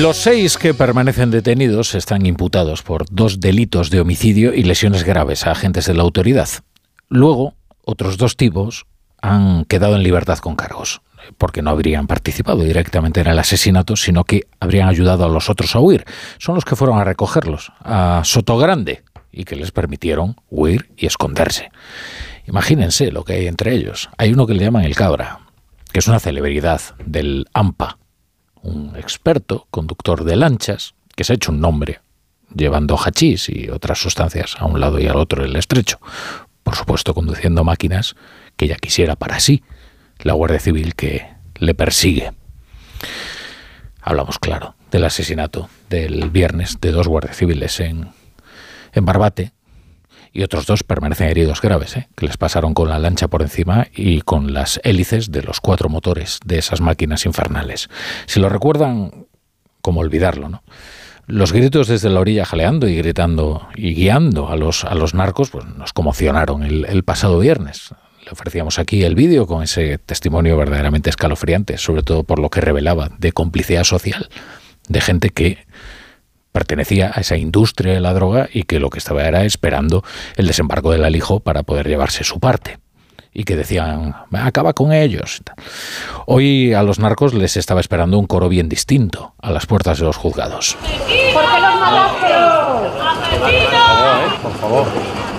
Los seis que permanecen detenidos están imputados por dos delitos de homicidio y lesiones graves a agentes de la autoridad. Luego, otros dos tipos han quedado en libertad con cargos, porque no habrían participado directamente en el asesinato, sino que habrían ayudado a los otros a huir. Son los que fueron a recogerlos, a Sotogrande, y que les permitieron huir y esconderse. Imagínense lo que hay entre ellos. Hay uno que le llaman el Cabra, que es una celebridad del AMPA, un experto conductor de lanchas que se ha hecho un nombre llevando hachís y otras sustancias a un lado y al otro del estrecho, por supuesto conduciendo máquinas que ya quisiera para sí la Guardia Civil que le persigue. Hablamos, claro, del asesinato del viernes de dos guardias civiles en, en Barbate, y otros dos permanecen heridos graves, ¿eh? que les pasaron con la lancha por encima y con las hélices de los cuatro motores de esas máquinas infernales. Si lo recuerdan, como olvidarlo, ¿no? Los gritos desde la orilla jaleando y gritando y guiando a los, a los narcos pues nos conmocionaron el, el pasado viernes. Le ofrecíamos aquí el vídeo con ese testimonio verdaderamente escalofriante, sobre todo por lo que revelaba de complicidad social, de gente que pertenecía a esa industria de la droga y que lo que estaba era esperando el desembarco del alijo para poder llevarse su parte. Y que decían, acaba con ellos. Hoy a los narcos les estaba esperando un coro bien distinto a las puertas de los juzgados. ¿Por qué los mataste? Por favor.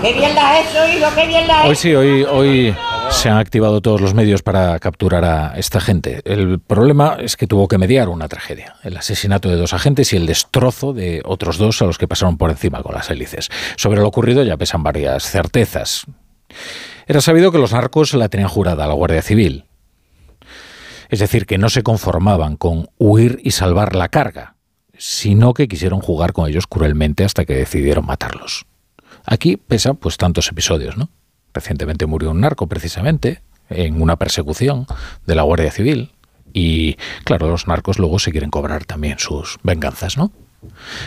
¡Qué bien la has hecho, hijo! ¡Qué bien la has Hoy sí, hoy, hoy se han activado todos los medios para capturar a esta gente. El problema es que tuvo que mediar una tragedia, el asesinato de dos agentes y el destrozo de otros dos a los que pasaron por encima con las hélices. Sobre lo ocurrido ya pesan varias certezas. Era sabido que los narcos la tenían jurada a la Guardia Civil. Es decir, que no se conformaban con huir y salvar la carga, sino que quisieron jugar con ellos cruelmente hasta que decidieron matarlos. Aquí pesan pues tantos episodios, ¿no? Recientemente murió un narco precisamente en una persecución de la Guardia Civil y claro, los narcos luego se quieren cobrar también sus venganzas, ¿no?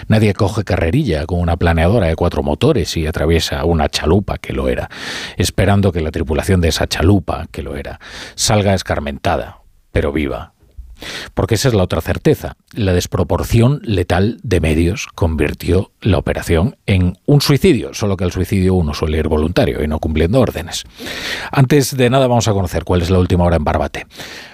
Nadie coge carrerilla con una planeadora de cuatro motores y atraviesa una chalupa, que lo era, esperando que la tripulación de esa chalupa, que lo era, salga escarmentada, pero viva. Porque esa es la otra certeza. La desproporción letal de medios convirtió la operación en un suicidio, solo que el suicidio uno suele ir voluntario y no cumpliendo órdenes. Antes de nada vamos a conocer cuál es la última hora en Barbate.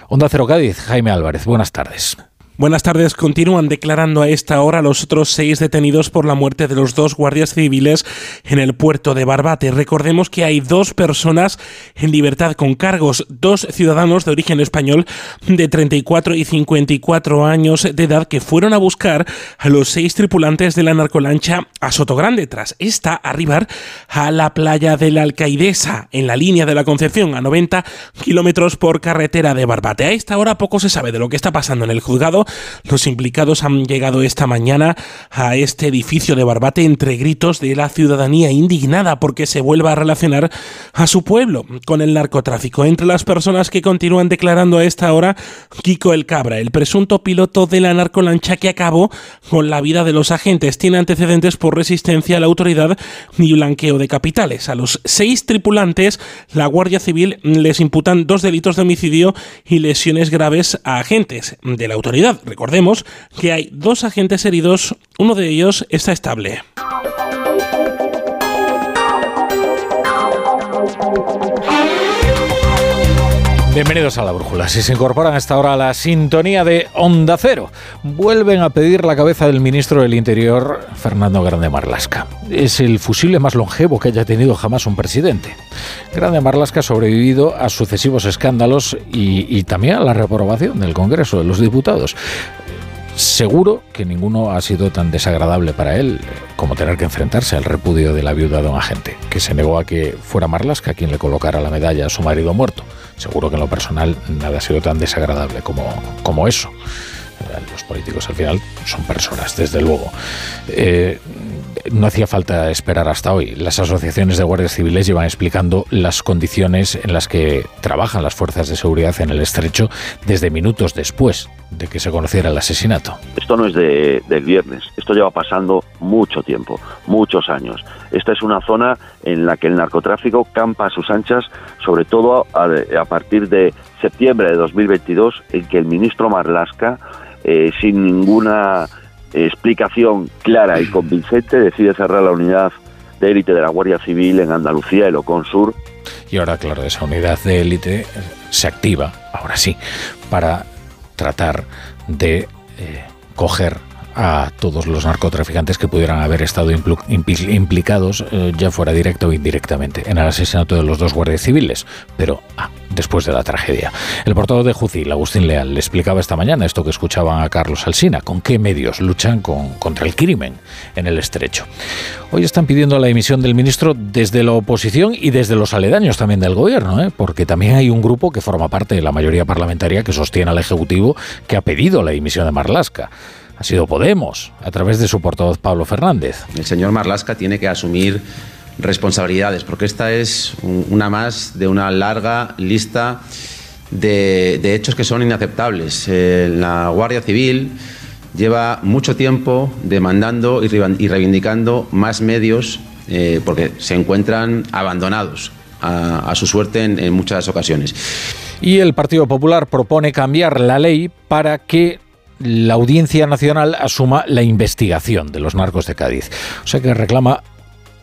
Onda Cero Cádiz, Jaime Álvarez, buenas tardes. Buenas tardes. Continúan declarando a esta hora los otros seis detenidos por la muerte de los dos guardias civiles en el puerto de Barbate. Recordemos que hay dos personas en libertad con cargos, dos ciudadanos de origen español de 34 y 54 años de edad que fueron a buscar a los seis tripulantes de la narcolancha a Sotogrande tras esta arribar a la playa de la Alcaidesa en la línea de la Concepción a 90 kilómetros por carretera de Barbate. A esta hora poco se sabe de lo que está pasando en el juzgado los implicados han llegado esta mañana a este edificio de Barbate entre gritos de la ciudadanía indignada porque se vuelva a relacionar a su pueblo con el narcotráfico. Entre las personas que continúan declarando a esta hora, Kiko el Cabra, el presunto piloto de la narcolancha que acabó con la vida de los agentes, tiene antecedentes por resistencia a la autoridad y blanqueo de capitales. A los seis tripulantes, la Guardia Civil les imputan dos delitos de homicidio y lesiones graves a agentes de la autoridad. Recordemos que hay dos agentes heridos, uno de ellos está estable. Bienvenidos a la brújula. Si se incorporan a esta hora a la sintonía de Onda Cero, vuelven a pedir la cabeza del ministro del Interior, Fernando Grande Marlasca. Es el fusible más longevo que haya tenido jamás un presidente. Grande Marlasca ha sobrevivido a sucesivos escándalos y, y también a la reprobación del Congreso de los Diputados. Seguro que ninguno ha sido tan desagradable para él como tener que enfrentarse al repudio de la viuda de un agente, que se negó a que fuera Marlaska quien le colocara la medalla a su marido muerto. Seguro que en lo personal nada ha sido tan desagradable como, como eso. Los políticos al final son personas, desde luego. Eh, no hacía falta esperar hasta hoy. Las asociaciones de guardias civiles llevan explicando las condiciones en las que trabajan las fuerzas de seguridad en el estrecho desde minutos después de que se conociera el asesinato. Esto no es de, del viernes, esto lleva pasando mucho tiempo, muchos años. Esta es una zona en la que el narcotráfico campa a sus anchas, sobre todo a, partir de septiembre de 2022, en que el ministro Marlasca, eh, sin ninguna explicación clara y convincente, decide cerrar la unidad de élite de la Guardia Civil en Andalucía, el Ocon Sur. Y ahora, claro, esa unidad de élite se activa, ahora sí, para tratar de eh, coger a todos los narcotraficantes que pudieran haber estado implicados, eh, ya fuera directa o indirectamente, en el asesinato de los dos guardias civiles, pero ah, después de la tragedia. El portavoz de Jucil, Agustín Leal, le explicaba esta mañana esto que escuchaban a Carlos Alsina, con qué medios luchan contra el crimen en el estrecho. Hoy están pidiendo la dimisión del ministro desde la oposición y desde los aledaños también del gobierno, ¿eh? porque también hay un grupo que forma parte de la mayoría parlamentaria que sostiene al Ejecutivo que ha pedido la dimisión de Marlasca ha sido Podemos, a través de su portavoz Pablo Fernández. El señor Marlasca tiene que asumir responsabilidades, porque esta es una más de una larga lista de, hechos que son inaceptables. Eh, la Guardia Civil lleva mucho tiempo demandando y reivindicando más medios eh, porque se encuentran abandonados a, su suerte en muchas ocasiones. Y el Partido Popular propone cambiar la ley para que la Audiencia Nacional asuma la investigación de los narcos de Cádiz. O sea que reclama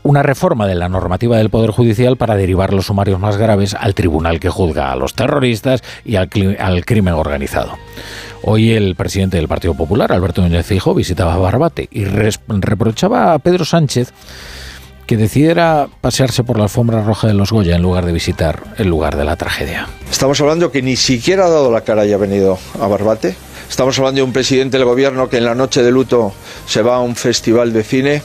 una reforma de la normativa del Poder Judicial para derivar los sumarios más graves al tribunal que juzga a los terroristas y al, crimen organizado. Hoy el presidente del Partido Popular, Alberto Núñez Fijo, visitaba Barbate y reprochaba a Pedro Sánchez que decidiera pasearse por la alfombra roja de los Goya en lugar de visitar el lugar de la tragedia. Estamos hablando que ni siquiera ha dado la cara y ha venido a Barbate Estamos hablando de un presidente del gobierno que en la noche de luto se va a un festival de cine.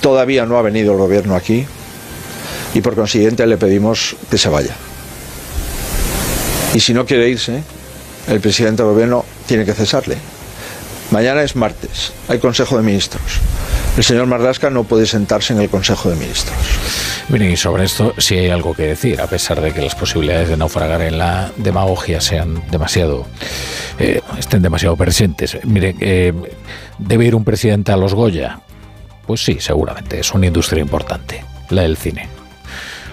Todavía no ha venido el gobierno aquí y por consiguiente le pedimos que se vaya. Y si no quiere irse, el presidente del gobierno tiene que cesarle. Mañana es martes, hay Consejo de Ministros. El señor Marlasca no puede sentarse en el Consejo de Ministros. Miren, y sobre esto sí hay algo que decir, a pesar de que las posibilidades de naufragar en la demagogia sean demasiado, eh, estén demasiado presentes. Miren, eh, ¿debe ir un presidente a los Goya? Pues sí, seguramente, es una industria importante, la del cine.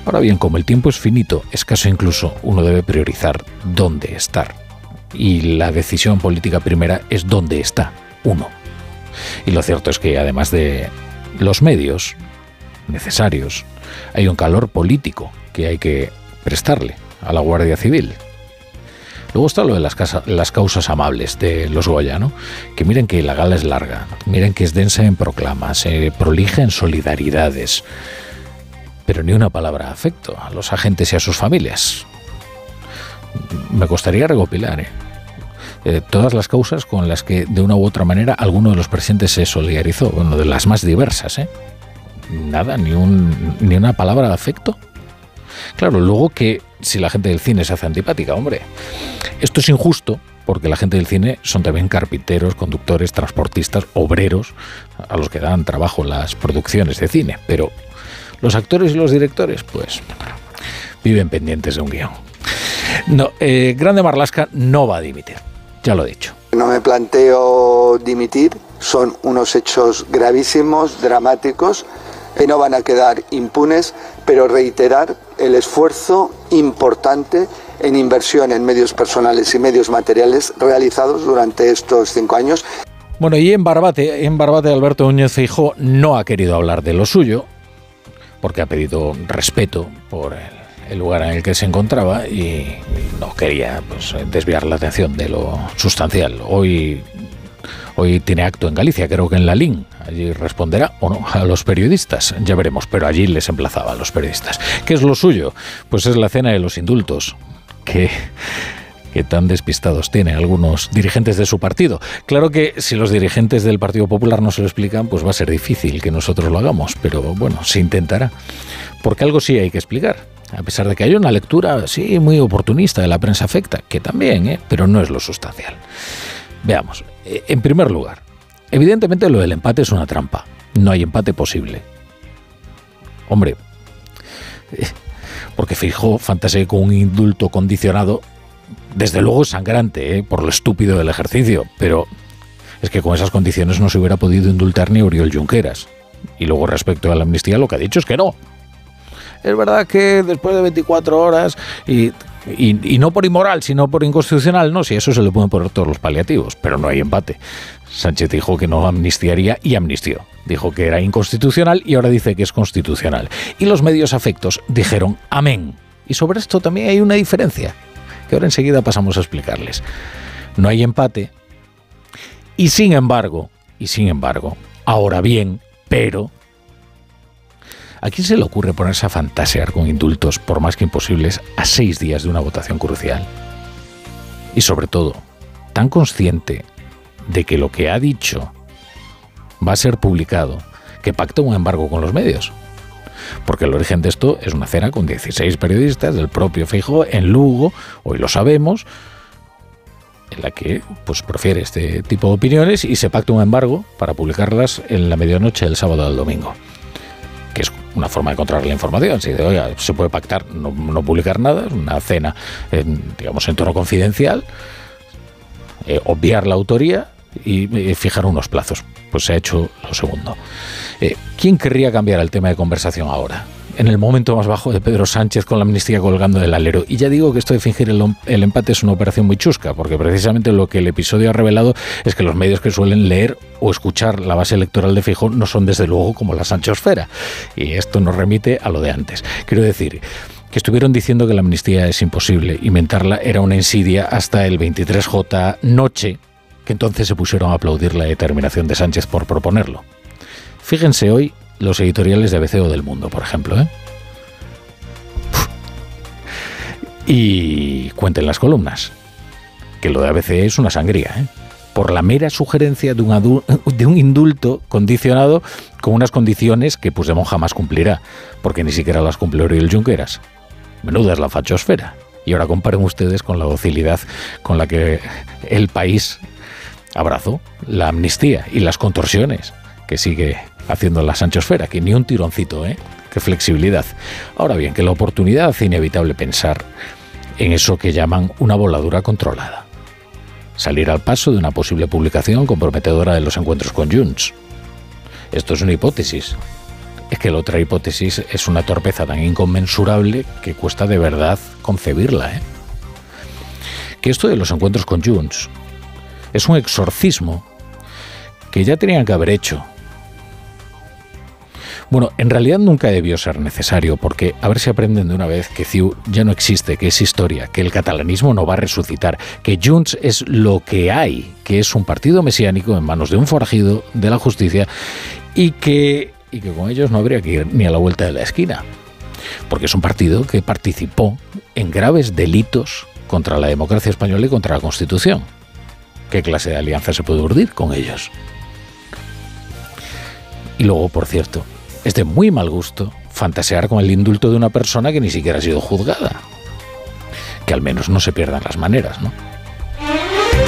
Ahora bien, como el tiempo es finito, escaso incluso, uno debe priorizar dónde estar. Y la decisión política primera es dónde está uno. Y lo cierto es que además de los medios necesarios, hay un calor político que hay que prestarle a la Guardia Civil. Luego está lo de las, causas amables de los Goya. Que miren que la gala es larga, miren que es densa en proclamas, eh, prolija en solidaridades, pero ni una palabra afecto a los agentes y a sus familias. Me costaría recopilar, ¿eh? Eh, todas las causas con las que de una u otra manera alguno de los presentes se solidarizó, bueno, de las más diversas, ¿eh? Nada, ni, un, ni una palabra de afecto. Claro, luego que si la gente del cine se hace antipática, hombre, esto es injusto porque la gente del cine son también carpinteros, conductores, transportistas, obreros, a los que dan trabajo las producciones de cine, pero los actores y los directores, pues, viven pendientes de un guion. No, eh, Grande Marlasca no va a dimitir, ya lo he dicho. No me planteo dimitir, son unos hechos gravísimos, dramáticos, que no van a quedar impunes, pero reiterar el esfuerzo importante en inversión en medios personales y medios materiales realizados durante estos cinco años. Bueno, y en Barbate, en Barbate Alberto Núñez Feijóo no ha querido hablar de lo suyo, porque ha pedido respeto por el, lugar en el que se encontraba y no quería pues, desviar la atención de lo sustancial. Hoy Hoy tiene acto en Galicia, creo que en la LIN. Allí responderá o no a los periodistas. Ya veremos, pero allí les emplazaba a los periodistas. ¿Qué es lo suyo? Pues es la cena de los indultos. Que que tan despistados tienen algunos dirigentes de su partido. Claro que si los dirigentes del Partido Popular no se lo explican, pues va a ser difícil que nosotros lo hagamos, pero bueno, se intentará. Porque algo sí hay que explicar. A pesar de que haya una lectura, sí, muy oportunista de la prensa afecta, que también, ¿eh? pero no es lo sustancial. Veamos, eh, en primer lugar, evidentemente lo del empate es una trampa. No hay empate posible. Hombre, eh, porque fijo fantasé con un indulto condicionado Desde luego sangrante, ¿eh? por lo estúpido del ejercicio, pero es que con esas condiciones no se hubiera podido indultar ni Oriol Junqueras. Y luego respecto a la amnistía lo que ha dicho es que no. Es verdad que después de 24 horas y, y, no por inmoral, sino por inconstitucional, no, si eso se le pueden poner todos los paliativos, pero no hay empate. Sánchez dijo que no amnistiaría y amnistió. Dijo que era inconstitucional y ahora dice que es constitucional. Y los medios afectos dijeron amén. Y sobre esto también hay una diferencia, que ahora enseguida pasamos a explicarles. No hay empate. Y sin embargo, y sin embargo, ahora bien, pero ¿A quién se le ocurre ponerse a fantasear con indultos, por más que imposibles, a seis días de una votación crucial? Y sobre todo, tan consciente de que lo que ha dicho va a ser publicado, que pacta un embargo con los medios. Porque el origen de esto es una cena con 16 periodistas del propio Fijo en Lugo, hoy lo sabemos, en la que pues profiere este tipo de opiniones y se pacta un embargo para publicarlas en la medianoche del sábado al domingo que es una forma de controlar la información. Si se puede pactar no, publicar nada, una cena, en, digamos, en tono confidencial, eh, obviar la autoría y fijar unos plazos. Pues se ha hecho lo segundo. Eh, ¿Quién querría cambiar el tema de conversación ahora? En el momento más bajo de Pedro Sánchez con la amnistía colgando del alero. Y ya digo que esto de fingir el, empate es una operación muy chusca, porque precisamente lo que el episodio ha revelado es que los medios que suelen leer o escuchar la base electoral de Fijo no son desde luego como la Sanchosfera. Y esto nos remite a lo de antes. Quiero decir que estuvieron diciendo que la amnistía es imposible, inventarla era una insidia hasta el 23J noche, que entonces se pusieron a aplaudir la determinación de Sánchez por proponerlo. Fíjense hoy los editoriales de ABC o del Mundo, por ejemplo. ¿eh? Y cuenten las columnas, que lo de ABC es una sangría, ¿eh? por la mera sugerencia de un, de un indulto condicionado con unas condiciones que Puigdemont jamás cumplirá, porque ni siquiera las cumple Oriol Junqueras. Menuda es la fachosfera. Y ahora comparen ustedes con la docilidad con la que el país abrazó la amnistía y las contorsiones que sigue haciendo la Sanchosfera, que ni un tironcito, ¿eh? Qué flexibilidad. Ahora bien, que la oportunidad hace inevitable pensar en eso que llaman una voladura controlada. Salir al paso de una posible publicación comprometedora de los encuentros con Junts. Esto es una hipótesis. Es que la otra hipótesis es una torpeza tan inconmensurable que cuesta de verdad concebirla. ¿eh? Que esto de los encuentros con Junts es un exorcismo que ya tenían que haber hecho bueno, en realidad nunca debió ser necesario, porque a ver si aprenden de una vez que CIU ya no existe, que es historia, que el catalanismo no va a resucitar, que Junts es lo que hay, que es un partido mesiánico en manos de un forajido de la justicia y que, y que con ellos no habría que ir ni a la vuelta de la esquina, porque es un partido que participó en graves delitos contra la democracia española y contra la Constitución. ¿Qué clase de alianza se puede urdir con ellos? Y luego, por cierto, es de muy mal gusto fantasear con el indulto de una persona que ni siquiera ha sido juzgada. Que al menos no se pierdan las maneras, ¿no?